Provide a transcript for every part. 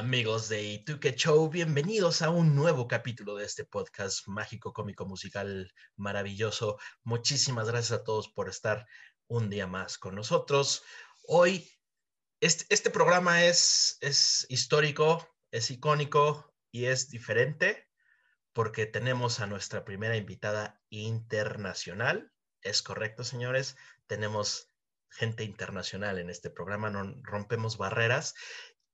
Amigos de Ituque Show, bienvenidos a un nuevo capítulo de este podcast mágico, cómico, musical, maravilloso. Muchísimas gracias a todos por estar un día más con nosotros. Hoy, este, este programa es, es histórico, es icónico y es diferente porque tenemos a nuestra primera invitada internacional. Es correcto, señores. Tenemos gente internacional en este programa, no rompemos barreras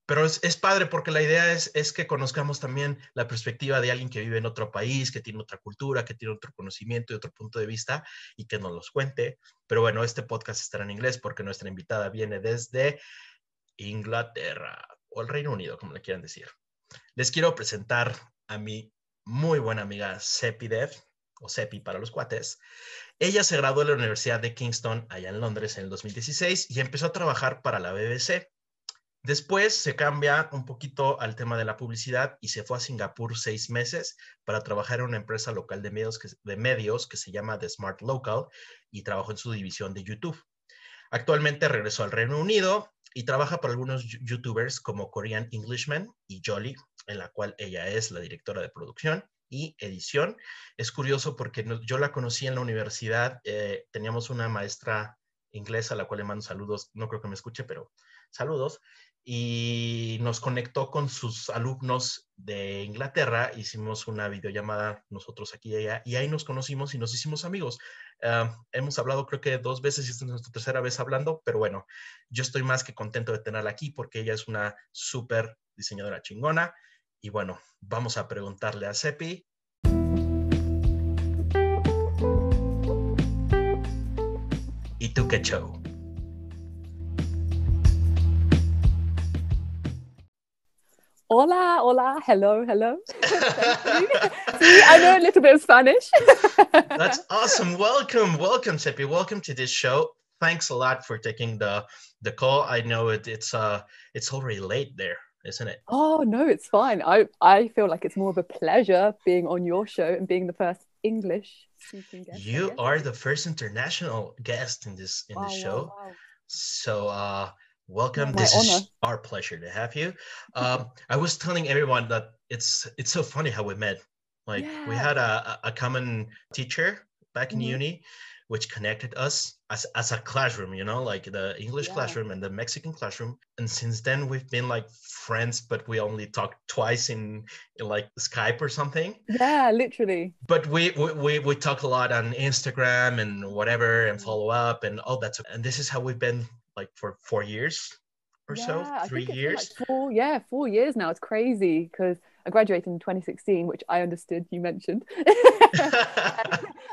pero es, padre porque la idea es, es que conozcamos también la perspectiva de alguien que vive en otro país, que tiene otra cultura, que tiene otro conocimiento y otro punto de vista y que nos los cuente. Pero bueno, este podcast estará en inglés porque nuestra invitada viene desde Inglaterra o el Reino Unido, como le quieran decir. Les quiero presentar a mi muy buena amiga Seppi Dev, o Seppi para los cuates. Ella se graduó de la Universidad de Kingston, allá en Londres, en el 2016 y empezó a trabajar para la BBC Después se cambia un poquito al tema de la publicidad y se fue a Singapur seis meses para trabajar en una empresa local de medios que, de medios que se llama The Smart Local y trabajó en su división de YouTube. Actualmente regresó al Reino Unido y trabaja para algunos youtubers como Korean Englishman y Jolly, en la cual ella es la directora de producción y edición. Es curioso porque yo la conocí en la universidad, eh, teníamos una maestra inglesa a la cual le mando saludos, no creo que me escuche, pero saludos, y nos conectó con sus alumnos de Inglaterra, hicimos una videollamada nosotros aquí y allá, y ahí nos conocimos y nos hicimos amigos. Ah, hemos hablado creo que dos veces y esta es nuestra tercera vez hablando, pero bueno, yo estoy más que contento de tenerla aquí porque ella es una súper diseñadora chingona. Y bueno, vamos a preguntarle a Sepi. ¿Y tú qué show? Hola, hola, hello, hello. See, I know a little bit of Spanish. That's awesome. Welcome, welcome, Seppi. Welcome to this show. Thanks a lot for taking the the call. I know it, it's uh it's already late there, isn't it? Oh no, it's fine. I I feel like it's more of a pleasure being on your show and being the first English speaking guest. You are the first international guest in this in wow, this show. Wow, wow. So uh Welcome. My this honor. is our pleasure to have you. Um, I was telling everyone that it's it's so funny how we met. Like yeah. we had a, a common teacher back in mm-hmm. uni, which connected us as, as a classroom, you know, like the English yeah. classroom and the Mexican classroom. And since then we've been like friends, but we only talked twice in, in like Skype or something. Yeah, literally. But we, we we we talk a lot on Instagram and whatever and follow up and all that. And this is how we've been like for four years or yeah, so, three years. Like four, yeah, four years now. It's crazy because I graduated in 2016, which I understood you mentioned.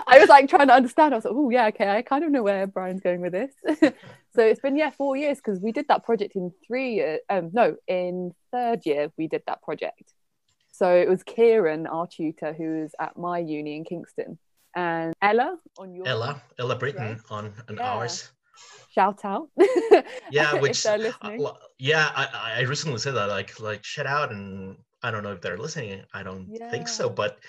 I was like trying to understand. I was like, oh yeah, okay, I kind of know where Brian's going with this. so it's been yeah four years because we did that project in three years. Um, no, in third year we did that project. So it was Kieran, our tutor, who was at my uni in Kingston, and Ella on your Ella Ella Britton on an yeah. ours shout out. yeah, which uh, yeah, I, I recently said that like like shout out, and I don't know if they're listening. I don't yeah. think so, but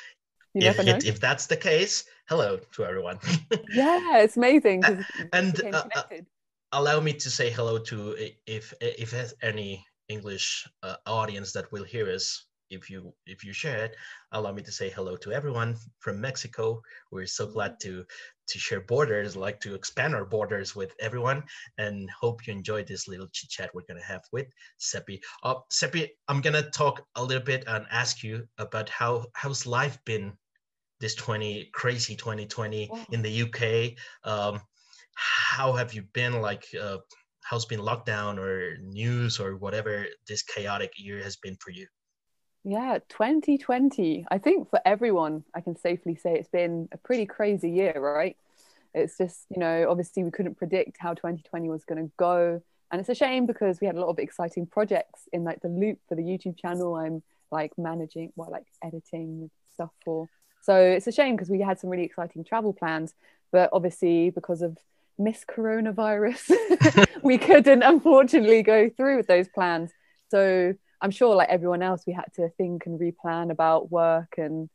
if, it, if that's the case, hello to everyone. yeah, it's amazing. and uh, uh, allow me to say hello to if if any English uh, audience that will hear us if you if you share it allow me to say hello to everyone from mexico we're so glad to to share borders like to expand our borders with everyone and hope you enjoy this little chit chat we're going to have with seppi. Uh, seppi i'm going to talk a little bit and ask you about how how's life been this 20 crazy 2020 in the uk um, how have you been? Like uh, how's been lockdown or news or whatever this chaotic year has been for you yeah, 2020. I think for everyone, I can safely say it's been a pretty crazy year, right? It's just, you know, obviously we couldn't predict how 2020 was going to go. And it's a shame because we had a lot of exciting projects in like the loop for the YouTube channel. I'm like managing, well, like editing stuff for. So it's a shame because we had some really exciting travel plans. But obviously, because of Miss Coronavirus, we couldn't unfortunately go through with those plans. So I'm sure, like everyone else, we had to think and replan about work and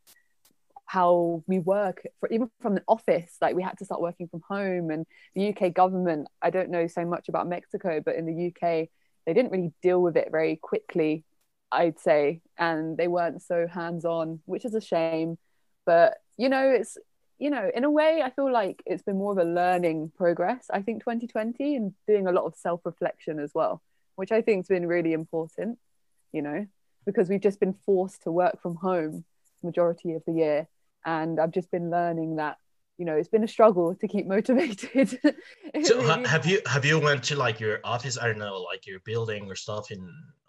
how we work for even from the office like we had to start working from home and the UK government I don't know so much about Mexico but in the UK they didn't really deal with it very quickly I'd say, and they weren't so hands on, which is a shame. But you know, it's you know, in a way, I feel like it's been more of a learning progress. I think 2020 and doing a lot of self reflection as well, which I think has been really important. You know, because we've just been forced to work from home majority of the year, and I've just been learning that you know it's been a struggle to keep motivated. So really have you have you went to like your office i don't know like your building or stuff in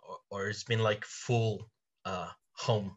or, or it's been like full uh home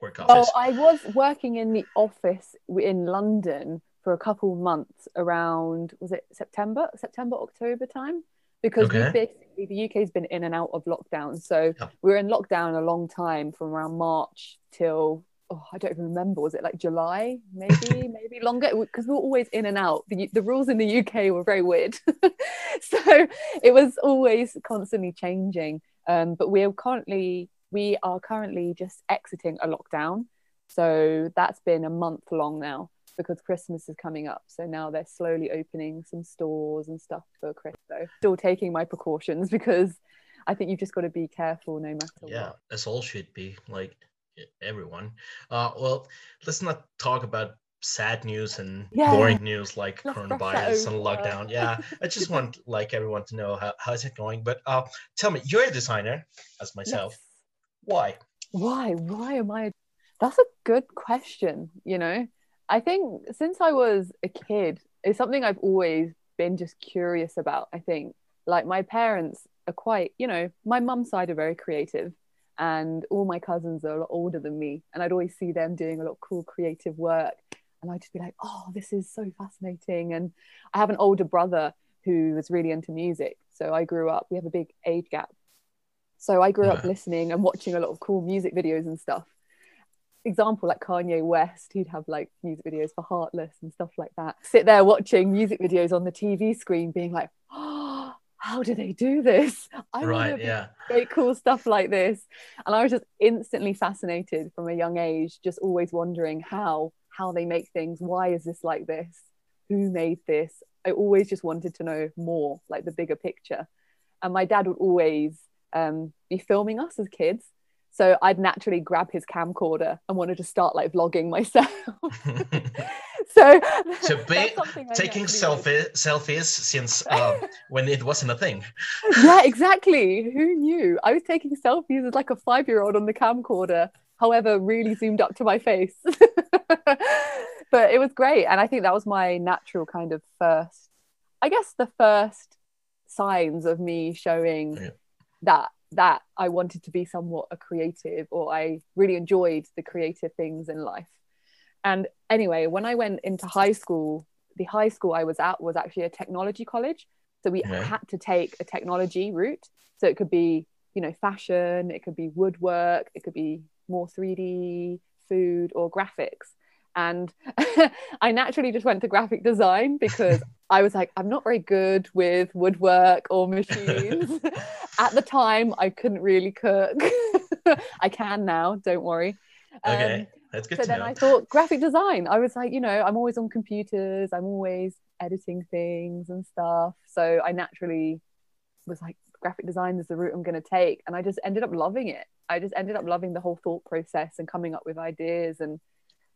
work office? Well i was working in the office in london for a couple months around was it september september october time because okay. basically the uk's been in and out of lockdown so yeah. we were in lockdown a long time from around march till oh, I don't even remember. Was it like July? Maybe, maybe longer because we were always in and out. The, the rules in the UK were very weird, so it was always constantly changing. Um, but we're currently we are currently just exiting a lockdown, so that's been a month long now because Christmas is coming up. So now they're slowly opening some stores and stuff for Christmas. So still taking my precautions because I think you've just got to be careful no matter yeah, what. as all should be. Like everyone. Uh, well, let's not talk about sad news and yeah. boring news like let's coronavirus and lockdown. Yeah, I just want like everyone to know how how's it going. But uh, tell me, you're a designer, as myself. Yes. Why? Why? Why am I? That's a good question. You know, I think since I was a kid, it's something I've always been just curious about. I think like my parents are quite, you know, my mum's side are very creative and all my cousins are a lot older than me and i'd always see them doing a lot of cool creative work and i'd just be like oh this is so fascinating and i have an older brother who was really into music so i grew up we have a big age gap so i grew yeah. up listening and watching a lot of cool music videos and stuff example like Kanye West, he'd have like music videos for Heartless and stuff like that. Sit there watching music videos on the TV screen, being like, oh, how do they do this? I right, want to yeah. great cool stuff like this. And I was just instantly fascinated from a young age, just always wondering how how they make things. Why is this like this? Who made this? I always just wanted to know more, like the bigger picture. And my dad would always um, be filming us as kids. So I'd naturally grab his camcorder and wanted to start like vlogging myself. so so be, taking selfie, selfies since uh, when it wasn't a thing. Yeah exactly. Who knew? I was taking selfies as like a five-year-old on the camcorder however really zoomed up to my face. But it was great and i think that was my natural kind of first i guess the first signs of me showing yeah. that that i wanted to be somewhat a creative or i really enjoyed the creative things in life and anyway, when I went into high school, the high school I was at was actually a technology college. So we yeah. had to take a technology route. So it could be, you know, fashion, it could be woodwork, it could be more 3D, food, or graphics. And I naturally just went to graphic design because I was like, I'm not very good with woodwork or machines. At the time, I couldn't really cook. I can now, don't worry. Okay. Um, that's good. So then know. I thought graphic design. I was like, you know, I'm always on computers. I'm always editing things and stuff. So I naturally was like, graphic design is the route I'm going to take, and I just ended up loving it. I just ended up loving the whole thought process and coming up with ideas and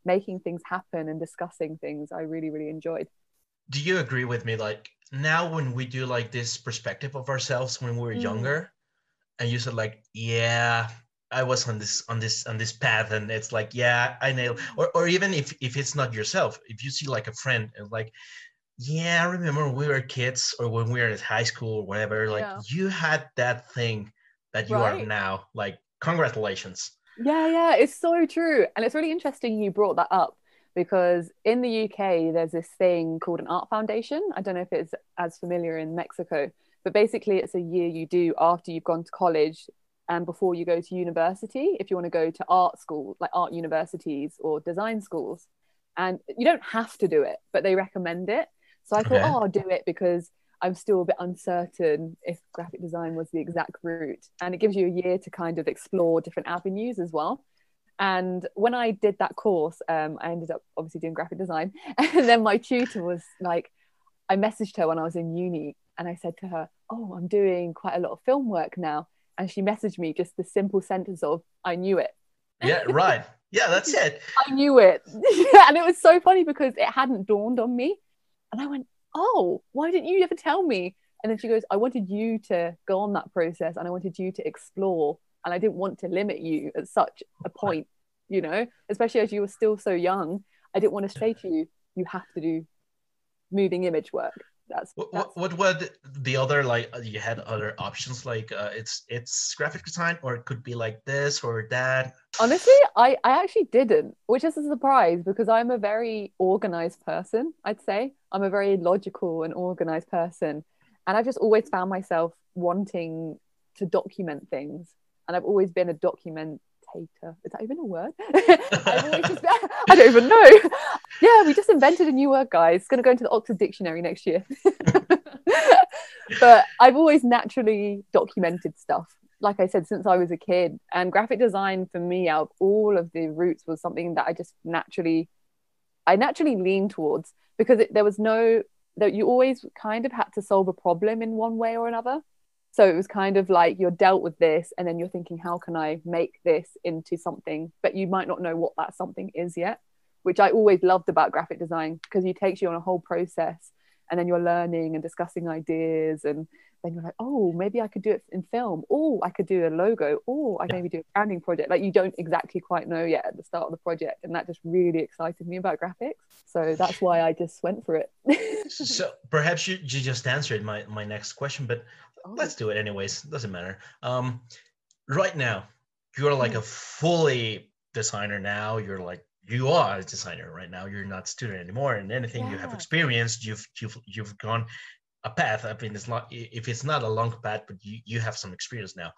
making things happen and discussing things. I really, really enjoyed. Do you agree with me? Like now, when we do like this perspective of ourselves when we were mm. younger, and you said like, yeah, I was on this on this on this path and it's like yeah I nailed or or even if if it's not yourself if you see like a friend and like yeah I remember when we were kids or when we were in high school or whatever like yeah. you had that thing that you right. are now like congratulations yeah yeah it's so true and it's really interesting you brought that up because in the UK there's this thing called an art foundation I don't know if it's as familiar in Mexico but basically it's a year you do after you've gone to college and before you go to university if you want to go to art school like art universities or design schools and you don't have to do it but they recommend it so i thought okay. oh i'll do it because i'm still a bit uncertain if graphic design was the exact route. And it gives you a year to kind of explore different avenues as well. And when i did that course um, i ended up obviously doing graphic design. And then my tutor was like i messaged her when i was in uni and i said to her oh i'm doing quite a lot of film work now. And she messaged me just the simple sentence of i knew it. Yeah right. Yeah that's it. I knew it. And it was so funny because it hadn't dawned on me. And i went oh why didn't you ever tell me? And then she goes i wanted you to go on that process and i wanted you to explore and i didn't want to limit you at such a point you know? Especially as you were still so young i didn't want to say to you you have to do moving image work that's, what, that's what, what were the other like uh, you had other options like uh, it's it's graphic design or it could be like this or that? Honestly i i actually didn't which is a surprise because i'm a very organized person i'd say. I'm a very logical and organized person and i've just always found myself wanting to document things and i've always been a documentator. Is that even a word? Just, i don't even know yeah we just invented a new word guys it's going to go into the oxford dictionary next year but i've always naturally documented stuff like I said, since I was a kid. And graphic design for me, out of all of the routes, was something that I just naturally, I naturally leaned towards because it, there was no that you always kind of had to solve a problem in one way or another. So it was kind of like you're dealt with this, and then you're thinking, how can I make this into something? But you might not know what that something is yet, which I always loved about graphic design because it takes you on a whole process, and then you're learning and discussing ideas and then you're like, oh, maybe I could do it in film. Oh, I could do a logo. Oh, I maybe do a branding project. Like you don't exactly quite know yet at the start of the project. And that just really excited me about graphics. So that's why I just went for it. so perhaps you, you just answered my, my next question, but oh. let's do it anyways. Doesn't matter. Um, right now, you're like a fully designer now. You're like you are a designer right now. You're not a student anymore, and anything yeah. you have experienced, you've you've you've gone a path i mean it's not if it's not a long path but you, you have some experience now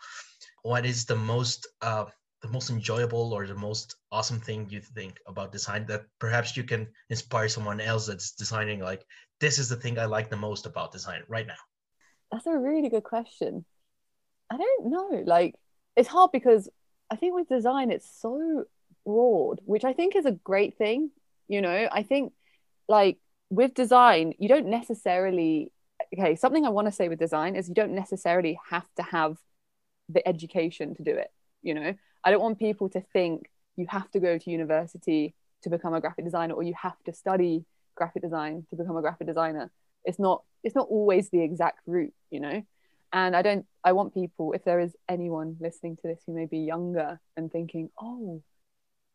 what is the most uh, the most enjoyable or the most awesome thing you think about design that perhaps you can inspire someone else that's designing like this is the thing i like the most about design right now that's a really good question i don't know like it's hard because i think with design it's so broad which i think is a great thing you know? I think like with design you don't necessarily okay something i want to say with design is you don't necessarily have to have the education to do it you know? I don't want people to think you have to go to university to become a graphic designer or you have to study graphic design to become a graphic designer. It's not it's not always the exact route you know? And i don't i want people if there is anyone listening to this who may be younger and thinking oh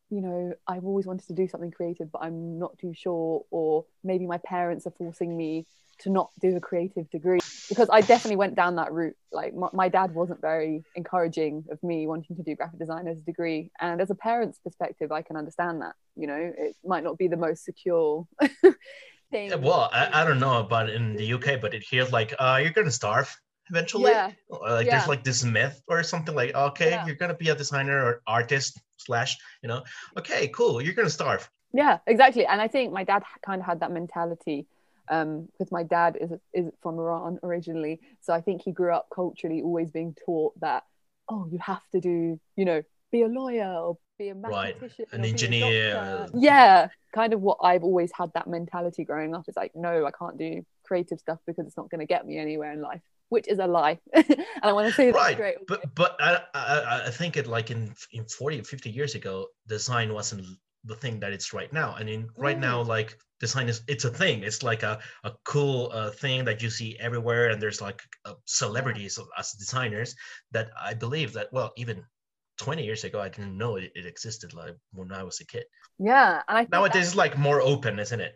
you know i've always wanted to do something creative but i'm not too sure or maybe my parents are forcing me to not do a creative degree because I definitely went down that route. Like my, my, dad wasn't very encouraging of me wanting to do graphic design as a degree, and as a parent's perspective, I can understand that. You know, it might not be the most secure thing. Well, I, I don't know about in the UK, but it feels like uh, you're gonna starve eventually. Yeah. Like yeah. there's like this myth or something like, okay, yeah. you're gonna be a designer or artist slash, you know, okay, cool, you're gonna starve. Yeah, exactly. And I think my dad kind of had that mentality um because my dad is is from Iran originally so I think he grew up culturally always being taught that oh you have to do you know be a lawyer or be a mathematician right. an engineer yeah kind of what I've always had that mentality growing up is like no I can't do creative stuff because it's not going to get me anywhere in life which is a lie and I want to say that right. straight away. but but I, I I think it like in in 40 or 50 years ago design wasn't the thing that it's right now and in right mm. now like design is it's a thing it's like a, a cool uh, thing that you see everywhere and there's like uh, celebrities as designers that i believe that well even 20 years ago i didn't know it, it existed like when i was a kid yeah and I nowadays it's like more open isn't it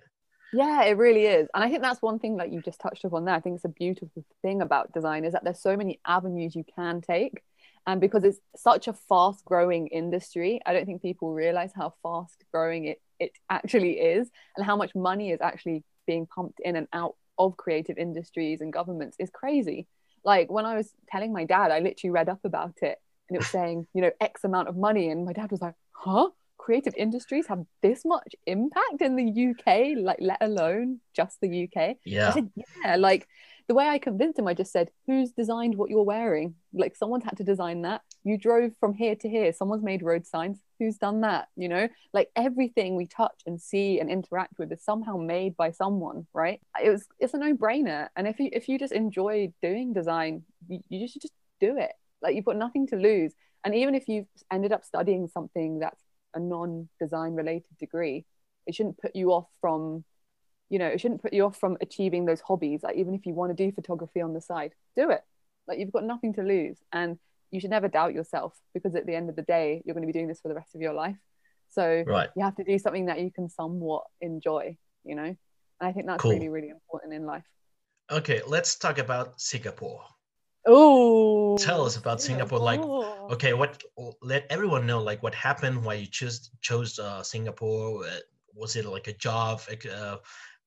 yeah it really is. And i think that's one thing that you just touched upon there. I think it's a beautiful thing about design is that there's so many avenues you can take. And because it's such a fast growing industry i don't think people realize how fast growing it it actually is and how much money is actually being pumped in and out of creative industries and governments is crazy. Like when i was telling my dad i literally read up about it and it was saying you know x amount of money and my dad was like huh creative industries have this much impact in the uk like let alone just the uk yeah said, yeah like the way I convinced him, I just said, Who's designed what you're wearing? Like someone's had to design that. You drove from here to here. Someone's made road signs. Who's done that? You know, like everything we touch and see and interact with is somehow made by someone, right? It was it's a no-brainer. And if you if you just enjoy doing design, you, you just just do it. Like you've got nothing to lose. And even if you've ended up studying something that's a non-design related degree, it shouldn't put you off from, you know, it shouldn't put you off from achieving those hobbies. Like even if you want to do photography on the side, do it. Like you've got nothing to lose. And you should never doubt yourself because at the end of the day, you're going to be doing this for the rest of your life. So right. you have to do something that you can somewhat enjoy, you know? And I think that's cool. really, really important in life. Okay, let's talk about Singapore. Oh, tell us about Singapore. Like, okay, what? Let everyone know like what happened, why you chose chose uh, Singapore. Uh, was it like a job uh,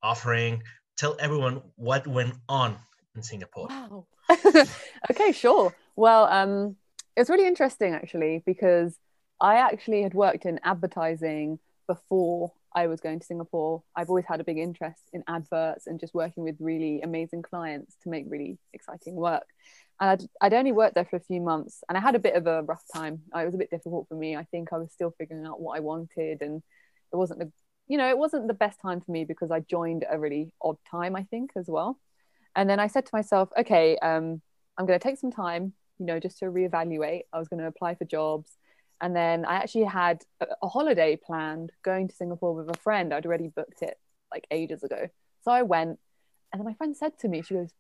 offering? Tell everyone what went on in Singapore. Wow. okay, sure. Well, um, it's really interesting actually because I actually had worked in advertising before I was going to Singapore. I've always had a big interest in adverts and just working with really amazing clients to make really exciting work. And I'd, I'd only worked there for a few months and I had a bit of a rough time. It was a bit difficult for me. I think I was still figuring out what I wanted and it wasn't the, you know, it wasn't the best time for me because I joined a really odd time, I think, as well. And then I said to myself, okay, um, I'm going to take some time, you know, just to reevaluate. I was going to apply for jobs and then I actually had a, a holiday planned going to Singapore with a friend. I'd already booked it like ages ago. So I went, and then my friend said to me, she goes,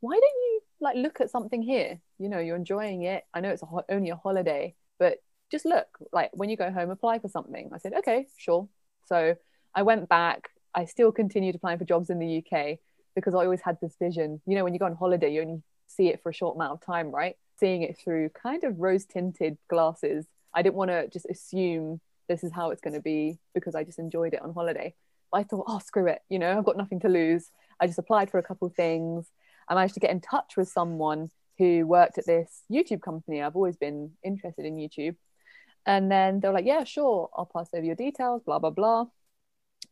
"Why don't you like look at something here? You know, you're enjoying it. I know it's a ho- only a holiday, but just look. Like when you go home, apply for something." I said, "Okay, sure." So I went back. I still continued applying for jobs in the UK because I always had this vision. You know, when you go on holiday, you only see it for a short amount of time, right? Seeing it through kind of rose tinted glasses I didn't want to just assume this is how it's going to be because I just enjoyed it on holiday. But I thought, oh, screw it. You know, I've got nothing to lose. I just applied for a couple of things. I managed to get in touch with someone who worked at this YouTube company. I've always been interested in YouTube. And then they were like, yeah, sure, I'll pass over your details, blah, blah, blah.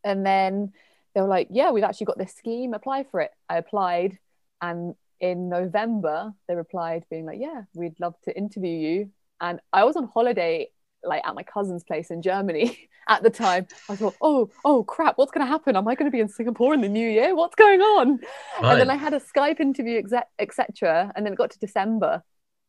And then they were like, yeah, we've actually got this scheme, apply for it. I applied. And in November, they replied, being like, yeah, we'd love to interview you and I was on holiday like at my cousin's place in Germany at the time. I thought, oh, oh crap, what's going to happen? Am I going to be in Singapore in the new year? What's going on? Right. And then I had a Skype interview, etc. And then it got to December,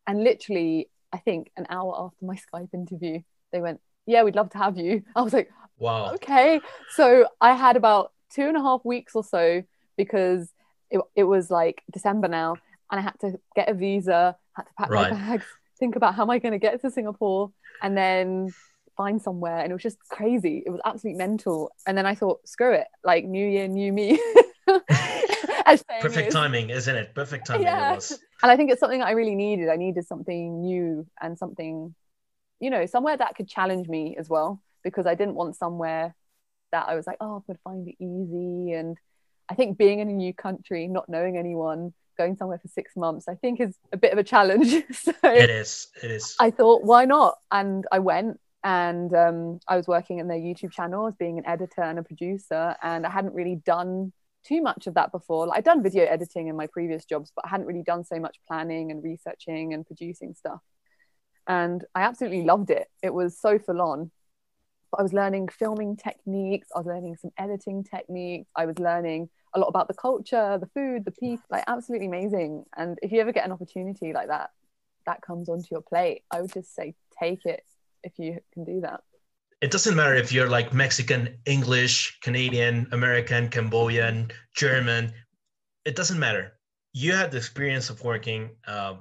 and literally, I think an hour after my Skype interview, they went, yeah, we'd love to have you. I was like, wow, okay. So I had about two and a half weeks or so because it, it was like December now, and I had to get a visa, had to pack right. my bags think about how am I going to get to Singapore and then find somewhere. And it was just crazy. It was absolutely mental. And then I thought, screw it, like new year, new me. Perfect is. timing, isn't it? Perfect timing. Yeah. And I think it's something I really needed. I needed something new and something, you know, somewhere that could challenge me as well, because I didn't want somewhere that I was like, oh, I could find it easy. And I think being in a new country, not knowing anyone, going somewhere for six months, I think is a bit of a challenge. so it is. It is. I thought, why not? And I went and um, I was working in their YouTube channel as being an editor and a producer. And I hadn't really done too much of that before. Like I'd done video editing in my previous jobs, but I hadn't really done so much planning and researching and producing stuff. And I absolutely loved it. It was so full on. I was learning filming techniques, I was learning some editing techniques, I was learning a lot about the culture, the food, the people, like absolutely amazing. And if you ever get an opportunity like that, that comes onto your plate, I would just say take it if you can do that. It doesn't matter if you're like Mexican, English, Canadian, American, Cambodian, German. It doesn't matter. You had the experience of working uh,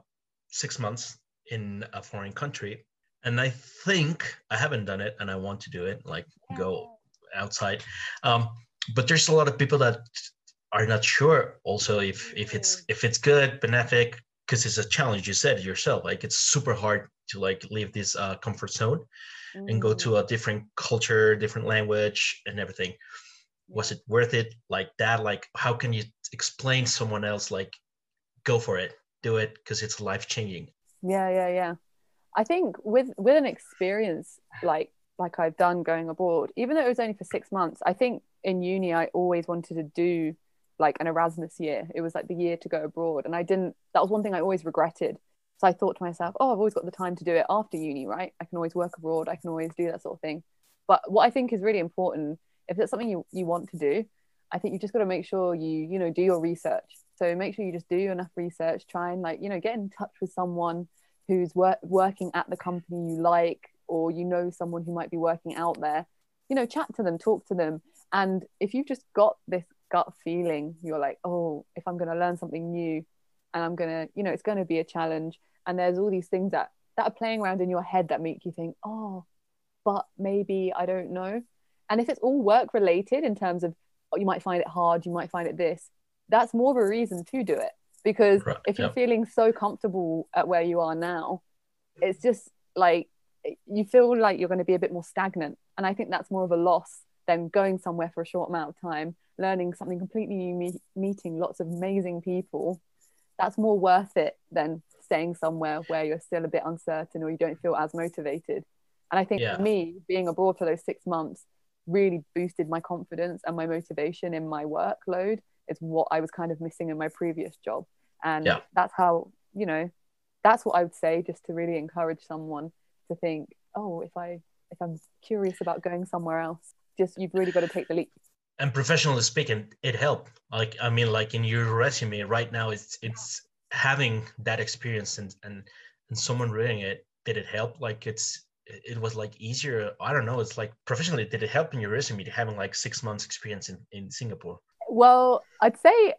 six months in a foreign country, and I think I haven't done it, and I want to do it. Like go outside. Um, but there's a lot of people that are not sure also if if it's mm. if it's good benefic because it's a challenge you said yourself like it's super hard to like leave this uh, comfort zone mm. and go to a mm. different culture different language and everything was it worth it like that like how can you explain someone else like go for it do it because it's life changing yeah yeah yeah i think with with an experience like like i've done going abroad even though it was only for six months i think in uni i always wanted to do like an Erasmus year. It was like the year to go abroad. And I didn't, that was one thing I always regretted. So I thought to myself, oh, I've always got the time to do it after uni, right? I can always work abroad. I can always do that sort of thing. But what I think is really important, if it's something you, you want to do, I think you just got to make sure you, you know, do your research. So make sure you just do enough research, try and like, you know, get in touch with someone who's wor- working at the company you like or you know someone who might be working out there you know chat to them talk to them. And if you've just got this gut feeling you're like oh if i'm going to learn something new and i'm going to you know it's going to be a challenge and there's all these things that that are playing around in your head that make you think oh but maybe i don't know. And if it's all work related in terms of oh, you might find it hard you might find it this that's more of a reason to do it because if you're feeling so comfortable at where you are now it's just like you feel like you're going to be a bit more stagnant. And i think that's more of a loss than going somewhere for a short amount of time learning something completely new me- meeting lots of amazing people. That's more worth it than staying somewhere where you're still a bit uncertain or you don't feel as motivated. And i think Yeah. for me being abroad for those six months really boosted my confidence and my motivation in my workload is what i was kind of missing in my previous job. And Yeah. that's how you know that's what i would say just to really encourage someone to think oh if i if i'm curious about going somewhere else just you've really got to take the leap. And professionally speaking it helped. Like i mean like in your resume right now it's it's having that experience and and and someone reading it did it help? Like it's it it was like easier. I don't know. It's like professionally did it help in your resume to having like six months experience in in singapore well i'd say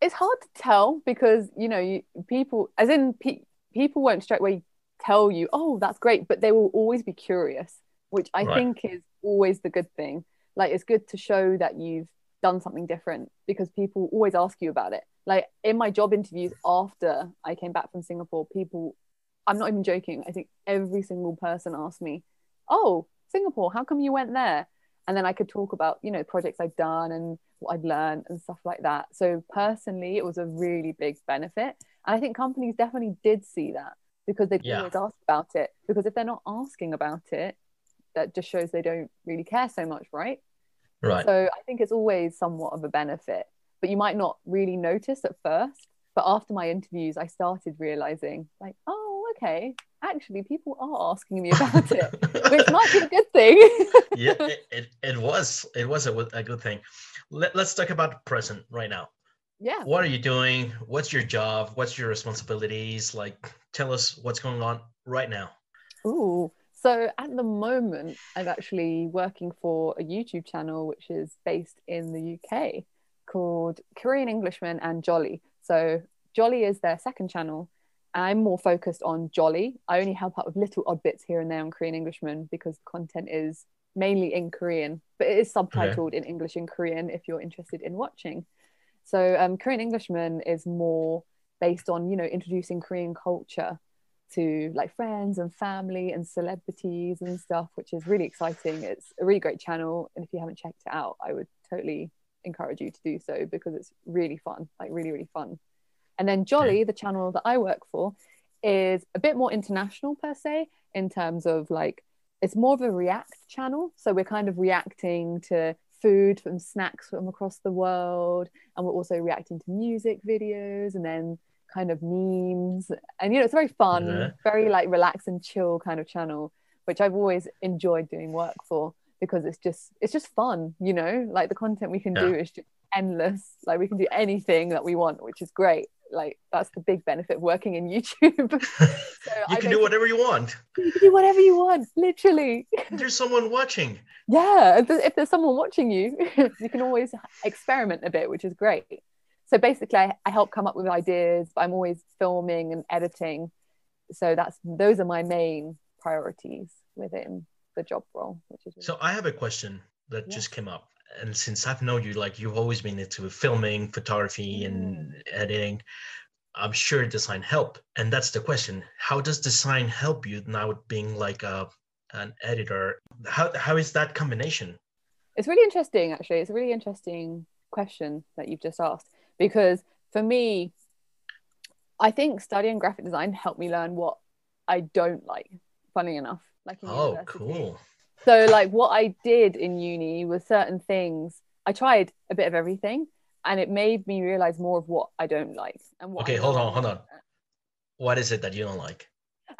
it's hard to tell because you know you, people as in pe- people won't straight away tell you oh that's great but they will always be curious which i Right. think is always the good thing. Like it's good to show that you've done something different because people always ask you about it. Like in my job interviews after i came back from singapore people i'm not even joking i think every single person asked me oh singapore how come you went there? And then i could talk about you know projects i've done and what i'd learned and stuff like that. So personally it was a really big benefit. And i think companies definitely did see that because they'd Yeah. always ask about it. Because if they're not asking about it that just shows they don't really care so much right? Right. So I think it's always somewhat of a benefit, but you might not really notice at first. But after my interviews, I started realizing, like, oh, okay, actually, people are asking me about it, which might be a good thing. yeah it, it, it was it was a good thing Let, let's talk about the present right now yeah. what are you doing what's your job what's your responsibilities like tell us what's going on right now Ooh. So at the moment, I'm actually working for a YouTube channel which is based in the UK called Korean Englishman and Jolly. So Jolly is their second channel. I'm more focused on Jolly. I only help out with little odd bits here and there on Korean Englishman because the content is mainly in Korean, but it is subtitled in English and Korean if you're interested in watching. So um, Korean Englishman is more based on, you know, introducing Korean culture to like friends and family and celebrities and stuff, which is really exciting. It's a really great channel. And if you haven't checked it out, I would totally encourage you to do so because it's really fun, like really, really fun. And then Jolly, the channel that I work for, is a bit more international per se in terms of like it's more of a react channel. So we're kind of reacting to food and snacks from across the world. And we're also reacting to music videos and then kind of memes. And you know, it's very fun, Yeah. very like relax and chill kind of channel, which I've always enjoyed doing work for because it's just it's just fun, you know, like the content we can do is just endless. Like we can do anything that we want, which is great. Like that's the big benefit of working in YouTube. So you I can do whatever you want you can do whatever you want, literally. there's someone watching Yeah, if, there- if there's someone watching you, you can always experiment a bit, which is great. So basically, I, I help come up with ideas, but I'm always filming and editing. So that's those are my main priorities within the job role, which is really so i have a question that Yeah. just came up and since i've known you like you've always been into filming photography and mm. editing i'm sure design help. And that's the question. How does design help you now being like a an editor? How, how is that combination? It's really interesting actually. It's a really interesting question that you've just asked because for me i think studying graphic design helped me learn what i don't like funny enough. Like in oh university. cool so like what i did in uni was certain things i tried a bit of everything and it made me realize more of what i don't like and what Okay, hold on, hold on. what is it that you don't like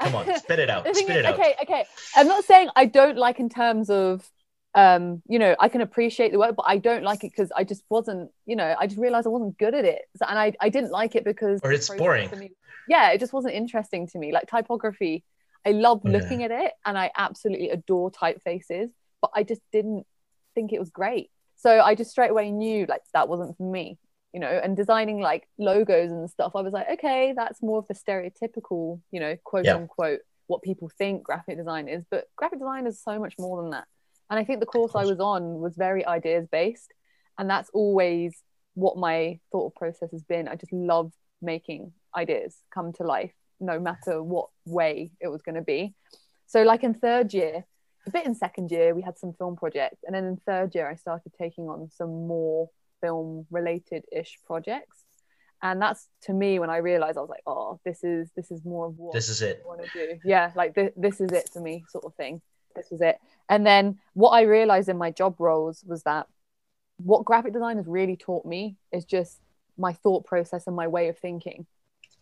come on spit it out spit is, it out okay, okay. I'm not saying I don't like in terms of um, you know, I can appreciate the work, but I don't like it because I just wasn't, you know, I just realized I wasn't good at it. So, and I, I didn't like it because or it's boring. Me, yeah, it just wasn't interesting to me. Like typography, I love looking yeah. at it and I absolutely adore typefaces, but I just didn't think it was great. So I just straight away knew like that wasn't for me, you know, and designing like logos and stuff. I was like, okay, that's more of the stereotypical, you know, quote yeah. unquote, what people think graphic design is. But graphic design is so much more than that and I think the course I was on was very ideas based. And that's always what my thought process has been. I just love making ideas come to life, no matter what way it was going to be. So, like in third year, a bit in second year, we had some film projects. And then in third year, I started taking on some more film related ish projects. And that's to me when I realized I was like, oh, this is this is more of what this is it. I want to do. Yeah, like th- this is it for me, sort of thing this was it. And then what I realized in my job roles was that what graphic design has really taught me is just my thought process and my way of thinking.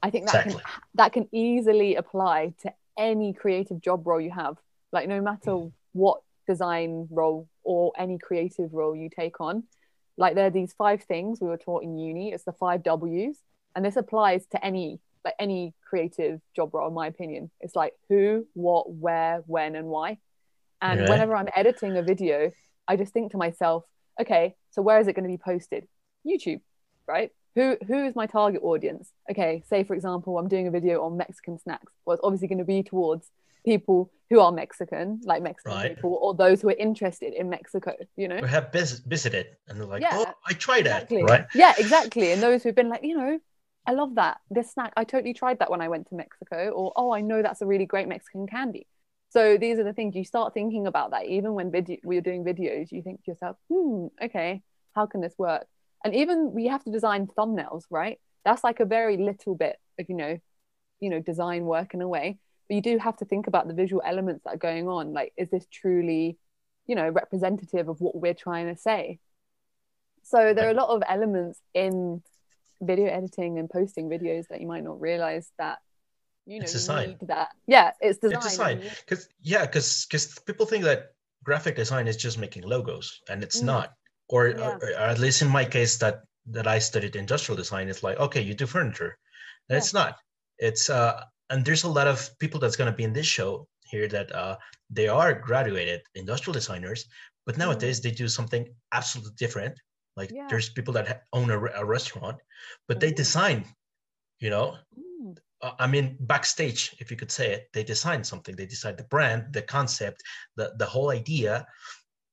I think that exactly. can that can easily apply to any creative job role you have. Like no matter mm. what design role or any creative role you take on, like there are these five things we were taught in uni. It's the five W's, and this applies to any like any creative job role. In my opinion, it's like who, what, where, when, and why. And yeah. whenever I'm editing a video, I just think to myself, okay, so where is it going to be posted? YouTube, right? Who who is my target audience? Okay, say for example, I'm doing a video on Mexican snacks. Well, it's obviously going to be towards people who are Mexican, like Mexican right. people, or those who are interested in Mexico, you know? Who have vis- visited and they're like, yeah, oh, I tried exactly. that, right? Yeah, exactly. And those who've been like, you know, I love that. This snack, I totally tried that when I went to Mexico, or oh, I know that's a really great Mexican candy. So these are the things you start thinking about that even when video we're doing videos, you think to yourself, hmm, okay, how can this work? And even we have to design thumbnails, right? That's like a very little bit of, you know, you know, design work in a way. But you do have to think about the visual elements that are going on. Like, is this truly, you know, representative of what we're trying to say? So there are a lot of elements in video editing and posting videos that you might not realize that you know it's design. that yeah it's design it's design because yeah because because people think that graphic design is just making logos and it's mm. not or, yeah. or, at least in my case that that i studied industrial design it's like okay you do furniture yeah. it's not it's uh and there's a lot of people that's going to be in this show here that uh they are graduated industrial designers but nowadays mm. they do something absolutely different like yeah. there's people that own a, a restaurant but they design you know mm. Uh, I mean, backstage, if you could say it, they design something. They decide the brand, the concept, the the whole idea,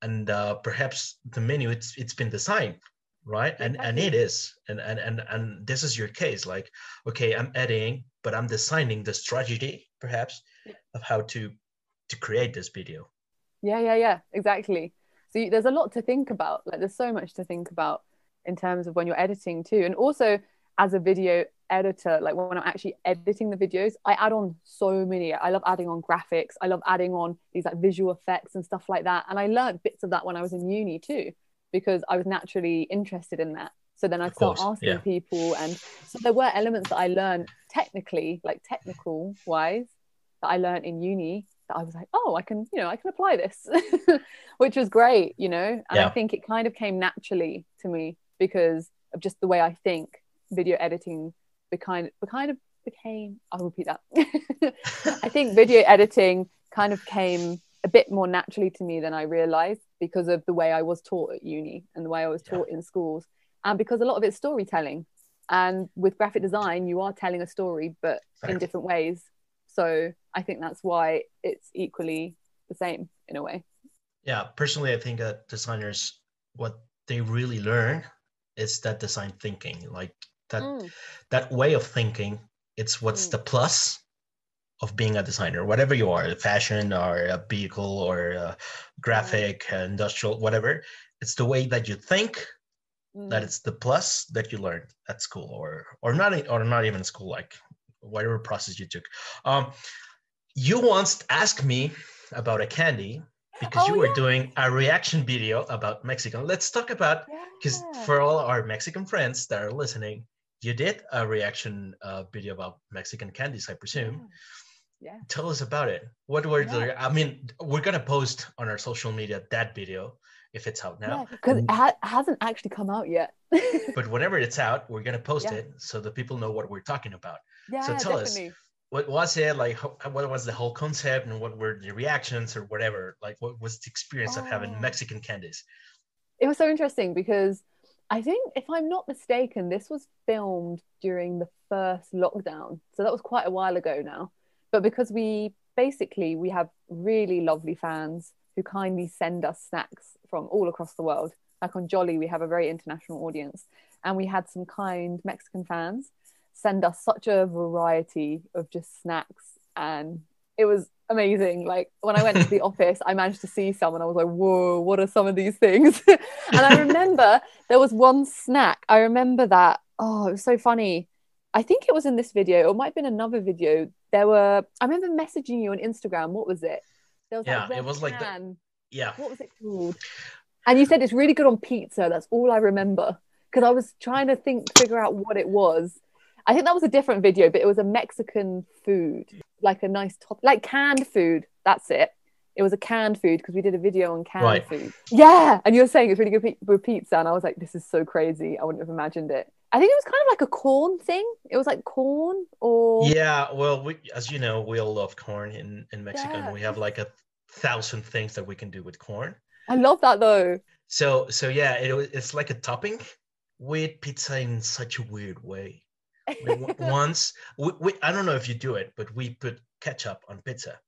and uh, perhaps the menu. It's it's been designed, right? And and it is. And and and and this is your case. Like, okay, I'm editing, but I'm designing the strategy, perhaps, of how to to create this video. Yeah, yeah, yeah, exactly. So you, there's a lot to think about. Like, there's so much to think about in terms of when you're editing too, and also as a video editor, like when I'm actually editing the videos, I add on so many. I love adding on graphics. I love adding on these like visual effects and stuff like that. And I learned bits of that when I was in uni too, because I was naturally interested in that. So then I start asking yeah. people, and so there were elements that I learned technically, like technical wise, that I learned in uni that I was like, oh, I can, you know, I can apply this, which was great, you know. And yeah. I think it kind of came naturally to me because of just the way I think video editing kind of, kind of became I'll repeat that. I think video editing kind of came a bit more naturally to me than I realized because of the way I was taught at uni and the way I was taught yeah. in schools. And because a lot of it's storytelling. And with graphic design, you are telling a story, but in different ways. So I think that's why it's equally the same in a way. Yeah, personally, I think that designers, what they really learn is that design thinking. Like that mm. that way of thinking it's what's mm. the plus of being a designer whatever you are fashion or a vehicle or a graphic mm. industrial whatever it's the way that you think that mm. it's the plus that you learned at school or or not or not even school like whatever process you took um you once asked me about a candy because oh, you were yeah. doing a reaction video about Mexican. Let's talk about because yeah. for all our Mexican friends that are listening, you did a reaction uh, video about Mexican candies, I presume. Yeah. Tell us about it. What were Yeah. the? I mean, we're gonna post on our social media that video if it's out now. Because it ha- hasn't actually come out yet. But whenever it's out, we're gonna post Yeah. it so the people know what we're talking about. yeah, so tell us. What was it like? How, what was the whole concept, and what were the reactions or whatever? Like, what was the experience of having Oh. Mexican candies? it was so interesting because I think, if I'm not mistaken, this was filmed during the first lockdown. So that was quite a while ago now. But because we basically we have really lovely fans who kindly send us snacks from all across the world. Like on Jolly, we have a very international audience, and we had some kind Mexican fans send us such a variety of just snacks, and it was amazing. Like when I went to the office, I managed to see some, and I was like, "Whoa, what are some of these things?" and I remember there was one snack. I remember that. Oh, it was so funny. I think it was in this video, or it might have been another video. There were. I remember messaging you on Instagram. What was it? There was Yeah, it was like the- Yeah, What was it called? And you said it's really good on pizza. That's all I remember because I was trying to think, figure out what it was. I think that was a different video, but it was a Mexican food, like a nice top, like canned food. That's it. It was a canned food because we did a video on canned Right. food. Yeah, and you were saying it's really good with pizza, and I was like, this is so crazy. I wouldn't have imagined it. I think it was kind of like a corn thing. It was like corn or yeah. Well, we, as you know, we all love corn in in Mexico. and We have like a thousand things that we can do with corn. I love that though. So so yeah, it, it's like a topping with pizza in such a weird way. Once we, we I don't know if you do it, but we put ketchup on pizza.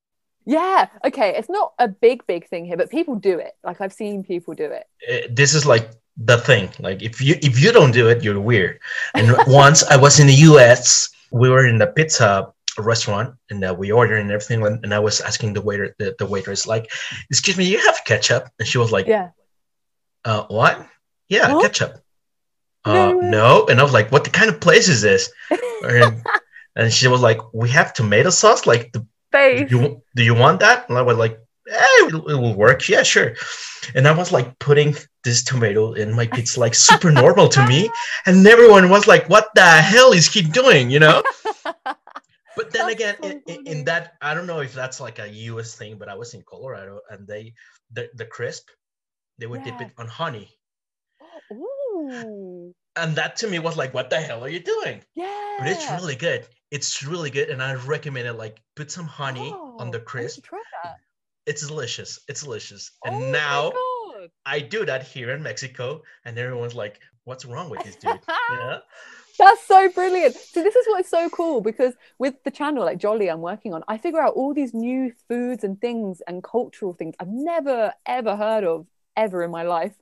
Yeah. Okay. It's not a big, big thing here, but people do it. Like I've seen people do it. Uh, This is like the thing. Like if you if you don't do it, you're weird. And once I was in the U.S., we were in the pizza restaurant and uh, we ordered and everything, and, and I was asking the waiter, the, the waitress, like, "Excuse me, you have ketchup?" And she was like, Yeah. uh, what? Yeah, What? ketchup. No Uh, no. And I was like, what the kind of place is this? And, and she was like, we have tomato sauce. Like, the, do, you, do you want that? And I was like, eh, it, it will work. Yeah, sure. And I was like putting this tomato in my pizza, like super normal to me. And everyone was like, what the hell is he doing? You know? But then That's again, so in, in, that, I don't know if that's like a US thing, but I was in Colorado and they, the, the crisp, they would dip it on honey. Ooh. And that to me was like, what the hell are you doing? Yeah. But it's really good. It's really good. And I recommend it. Like, put some honey oh, on Oh, the I crisp. try that. It's delicious. It's delicious. Oh And my now I do that here in Mexico, and everyone's like, what's wrong with this dude? yeah. That's so brilliant. So this is what's so cool because with the channel like Jolly I'm working on, I figure out all these new foods and things and cultural things I've never ever heard of ever in my life.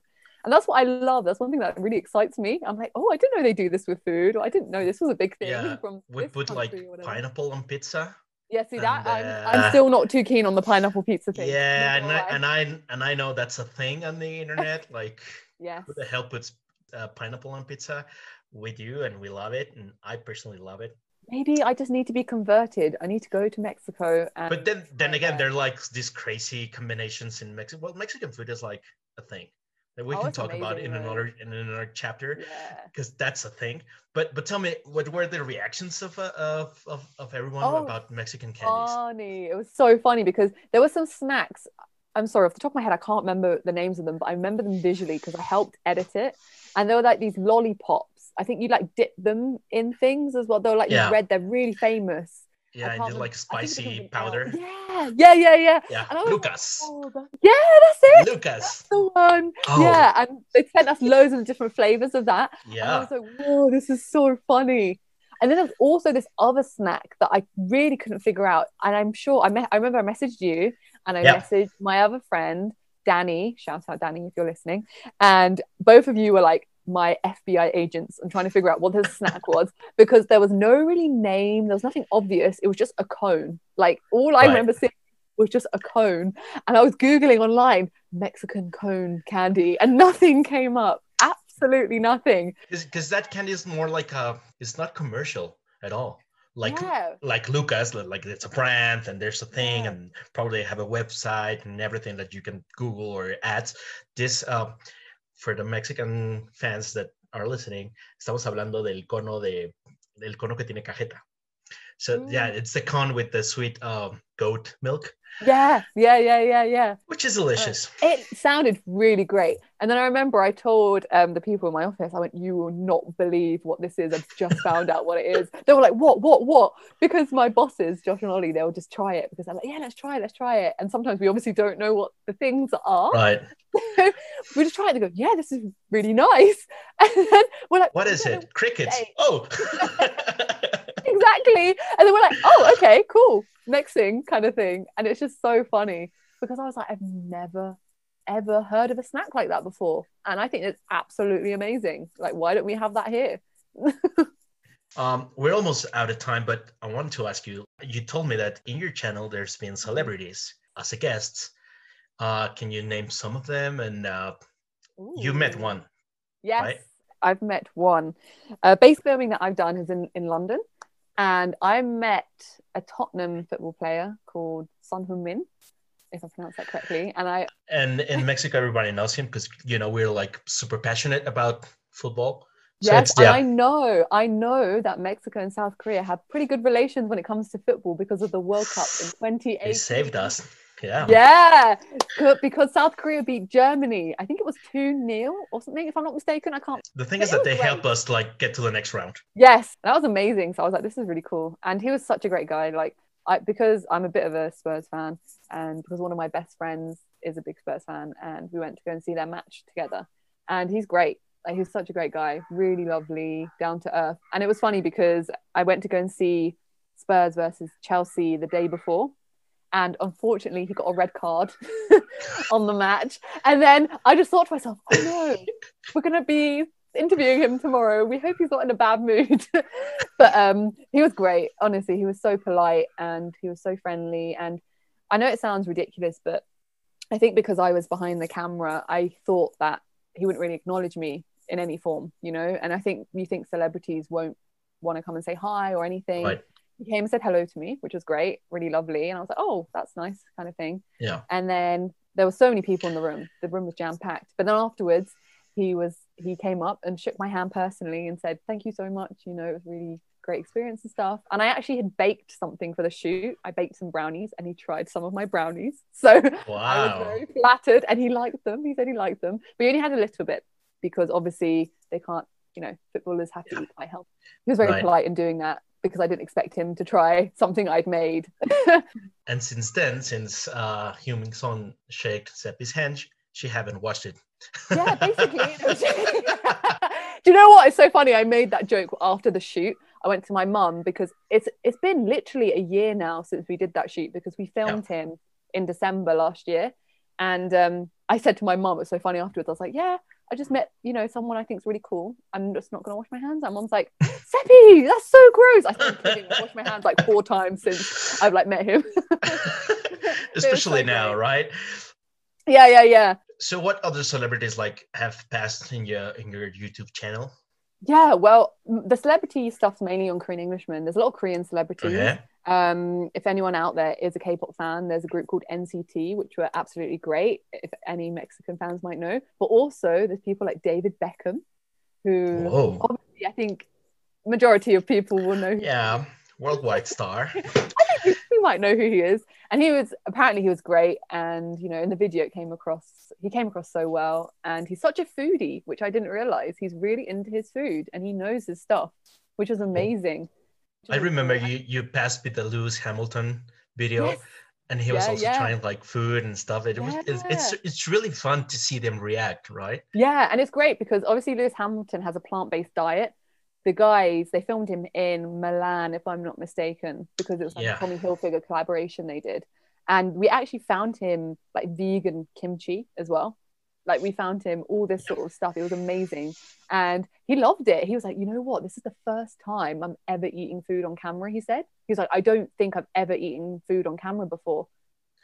And that's what I love. That's one thing that really excites me. I'm like, oh, I didn't know they do this with food. Or I didn't know this was a big thing Yeah, from We this put like country or whatever. pineapple on pizza. Yeah, see that? and, I'm, I'm uh, still not too keen on the pineapple pizza thing. Yeah, and I, and I and I know that's a thing on the internet. Like, yeah, who the hell puts uh, pineapple on pizza? With you, and we love it, and I personally love it. Maybe I just need to be converted. I need to go to Mexico and But then, then again, there are like these crazy combinations in Mexico. Well, Mexican food is like a thing that we Oh, can talk about in amazing, though. another in another chapter yeah. because that's a thing. But but tell me, what were the reactions of uh, of of, of everyone Oh, about Mexican candies? funny. It was so funny because there were some snacks. I'm sorry, off the top of my head, I can't remember the names of them, but I remember them visually because I helped edit it. And they were like these lollipops. I think you like dip them in things as well. They were like Yeah. these red. They're really famous. I yeah, and can't did like remember- I think it spicy powder. Yeah, yeah, yeah, yeah. Yeah, And I was like, Lucas. oh, yeah, that's it. Lucas. The one. Oh. Yeah, and they sent us loads of different flavors of that. And I was like, whoa, this is so funny. And then there's also this other snack that I really couldn't figure out. And I'm sure I me- I remember I messaged you and I Yeah. messaged my other friend, Danny. Shout out Danny if you're listening. And both of you were like my FBI agents and trying to figure out what this snack was because there was no really name, there was nothing obvious. It was just a cone. Like all I Right. remember seeing was just a cone. And I was Googling online Mexican cone candy and nothing came up. Absolutely nothing. because that candy is more like a it's not commercial at all like yeah. like lucas like it's a brand and there's a thing Yeah. and probably have a website and everything that you can google or ads this um for the mexican fans that are listening estamos hablando del cono de del cono que tiene cajeta So yeah, Mm. it's the con with the sweet um, goat milk, Yeah, yeah, yeah, yeah, yeah. which is delicious. It sounded really great. And then I remember I told um, the people in my office, I went, You will not believe what this is. I've just found out what it is. They were like, What, what, what? Because my bosses, Josh and Ollie, they'll just try it because they're like, Yeah, let's try it, let's try it. And sometimes we obviously don't know what the things are. Right. we just try it and go, Yeah, this is really nice. And then we're like, What "We is it? Crickets. Oh. exactly. And then we're like, oh, okay, cool. Next thing, kind of thing. And it's just so funny because I was like, I've never, ever heard of a snack like that before. And I think it's absolutely amazing. Like, why don't we have that here? um, we're almost out of time, but I wanted to ask you. You told me that in your channel there's been celebrities as a guests. Uh, can you name some of them? And uh, you met one. Yes, right? I've met one. Uh, base filming that I've done is in, in London. And I met a Tottenham football player called Son Heung-min, if I pronounced that correctly. And I And in Mexico, everybody knows him because you know we're like super passionate about football. So yes, yeah, I know. I know that Mexico and South Korea have pretty good relations when it comes to football because of the World Cup in 2018. they saved us. Yeah. Yeah, because South Korea beat Germany. I think it was 2 0 or something, if I'm not mistaken. I can't. The thing But is that they great. help us like get to the next round. Yes, that was amazing. So I was like, this is really cool. And he was such a great guy. Like, I because I'm a bit of a Spurs fan, and because one of my best friends is a big Spurs fan, and we went to go and see their match together. And he's great. Like, he's such a great guy, really lovely, down to earth. And it was funny because I went to go and see Spurs versus Chelsea the day before. And unfortunately, he got a red card on the match. And then I just thought to myself, oh no, we're going to be interviewing him tomorrow. We hope he's not in a bad mood. but um, he was great. Honestly, he was so polite and he was so friendly. And I know it sounds ridiculous, but I think because I was behind the camera, I thought that he wouldn't really acknowledge me in any form, you know. And I think you think celebrities won't want to come and say hi or anything. Right. He came and said hello to me, which was great, really lovely. And I was like, oh, that's nice, kind of thing. Yeah. And then there were so many people in the room. The room was jam packed. But then afterwards, he was he came up and shook my hand personally and said, "Thank you so much. You know, it was really great experience and stuff." And I actually had baked something for the shoot. I baked some brownies, and he tried some of my brownies. So I was Wow. very flattered, and he liked them. He said he liked them, but he only had a little bit because obviously they can't. You know, footballers have to eat quite healthy. He was very Right. polite in doing that because I didn't expect him to try something I'd made. And since then, since uh, Heung-min Son shaked Sepi's hand, she haven't watched it. yeah, basically. Do you know what? It's so funny. I made that joke after the shoot. I went to my mum because it's it's been literally a year now since we did that shoot because we filmed him in December last year. And um, I said to my mum, it's so funny afterwards. I was like, "Yeah, I just met you know someone I think is really cool. I'm just not gonna wash my hands." And mum's like, "Sepi, that's so gross." I think I've washed my hands like four times since I've like met him. Especially so now, great. right? yeah, yeah, yeah. So, what other celebrities like have passed in your in your YouTube channel? Yeah, well, the celebrity stuff's mainly on Korean Englishmen. There's a lot of Korean celebrities. Okay. Um, if anyone out there is a K-pop fan, there's a group called NCT, which were absolutely great. If any Mexican fans might know, but also there's people like David Beckham, who Whoa. obviously I think majority of people will know. Yeah, worldwide star. I think we might know who he is. And he was apparently he was great, and you know in the video it came across he came across so well, and he's such a foodie, which I didn't realize. He's really into his food, and he knows his stuff, which was amazing. I remember you you passed with the Lewis Hamilton video, Yes. and he was Yeah, also yeah. trying like food and stuff. It was it's, it's it's really fun to see them react, right? Yeah, and it's great because obviously Lewis Hamilton has a plant-based diet. The guys they filmed him in Milan, if I'm not mistaken, because it was like Yeah. a Tommy Hilfiger collaboration they did, and we actually found him like vegan kimchi as well. Like we found him all this sort of stuff. It was amazing, and he loved it. He was like, you know what, this is the first time I'm ever eating food on camera. He said he was like, I don't think I've ever eaten food on camera before.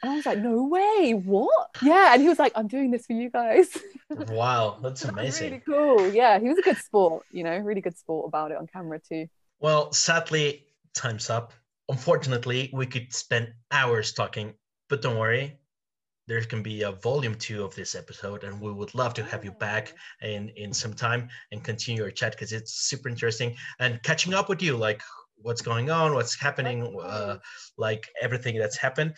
And I was like, no way, what? Yeah, and he was like, I'm doing this for you guys. Wow, that's That amazing. Really cool. Yeah, he was a good sport, you know, really good sport about it on camera too. Well, sadly, time's up. Unfortunately, we could spend hours talking, but don't worry. There can be a volume two of this episode, and we would love to have you back in in some time and continue our chat because it's super interesting. And catching up with you, like what's going on, what's happening, uh, like everything that's happened.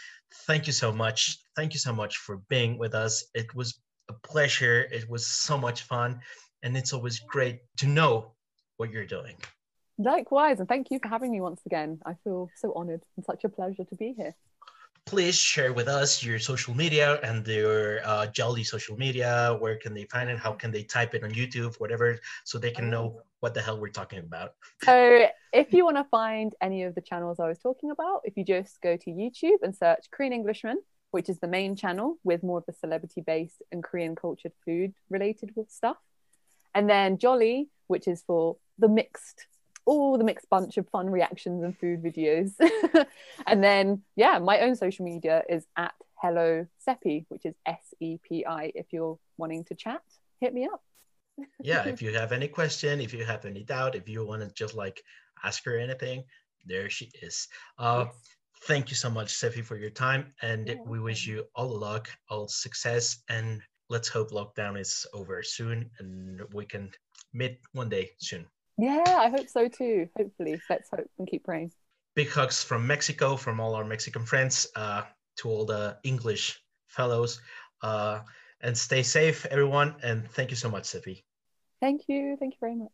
Thank you so much. Thank you so much for being with us. It was a pleasure. It was so much fun. And it's always great to know what you're doing. Likewise. And thank you for having me once again. I feel so honored and such a pleasure to be here please share with us your social media and your uh, Jolly social media. Where can they find it? How can they type it on YouTube, whatever, so they can know what the hell we're talking about. So, if you want to find any of the channels I was talking about, if you just go to YouTube and search Korean Englishman, which is the main channel with more of the celebrity based and Korean cultured food related stuff, and then Jolly, which is for the mixed all the mixed bunch of fun reactions and food videos. and then, yeah, my own social media is at Hello Sepi, which is S E P I. If you're wanting to chat, hit me up. yeah, if you have any question, if you have any doubt, if you want to just like ask her anything, there she is. Uh, yes. Thank you so much, Sepi, for your time. And yeah, we wish you all luck, all success, and let's hope lockdown is over soon and we can meet one day soon. Yeah, I hope so too. Hopefully, let's hope and keep praying. Big hugs from Mexico, from all our Mexican friends, uh, to all the English fellows. Uh, and stay safe, everyone. And thank you so much, Sepi. Thank you. Thank you very much.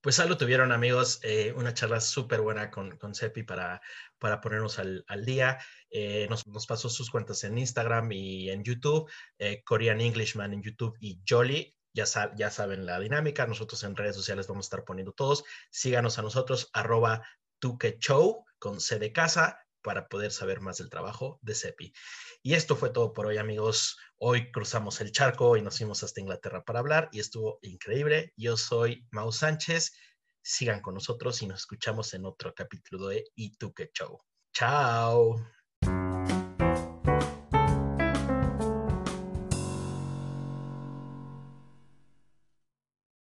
Pues algo tuvieron amigos, eh, una charla súper buena con, con Sepi para, para ponernos al, al día. Eh, nos, nos, pasó sus cuentas en Instagram y en YouTube, eh, Korean Englishman en YouTube y Jolly ya, saben la dinámica, nosotros en redes sociales vamos a estar poniendo todos. Síganos a nosotros, arroba con C de casa para poder saber más del trabajo de CEPI. Y esto fue todo por hoy, amigos. Hoy cruzamos el charco y nos fuimos hasta Inglaterra para hablar y estuvo increíble. Yo soy Mau Sánchez. Sigan con nosotros y nos escuchamos en otro capítulo de Y tú Show. Chao.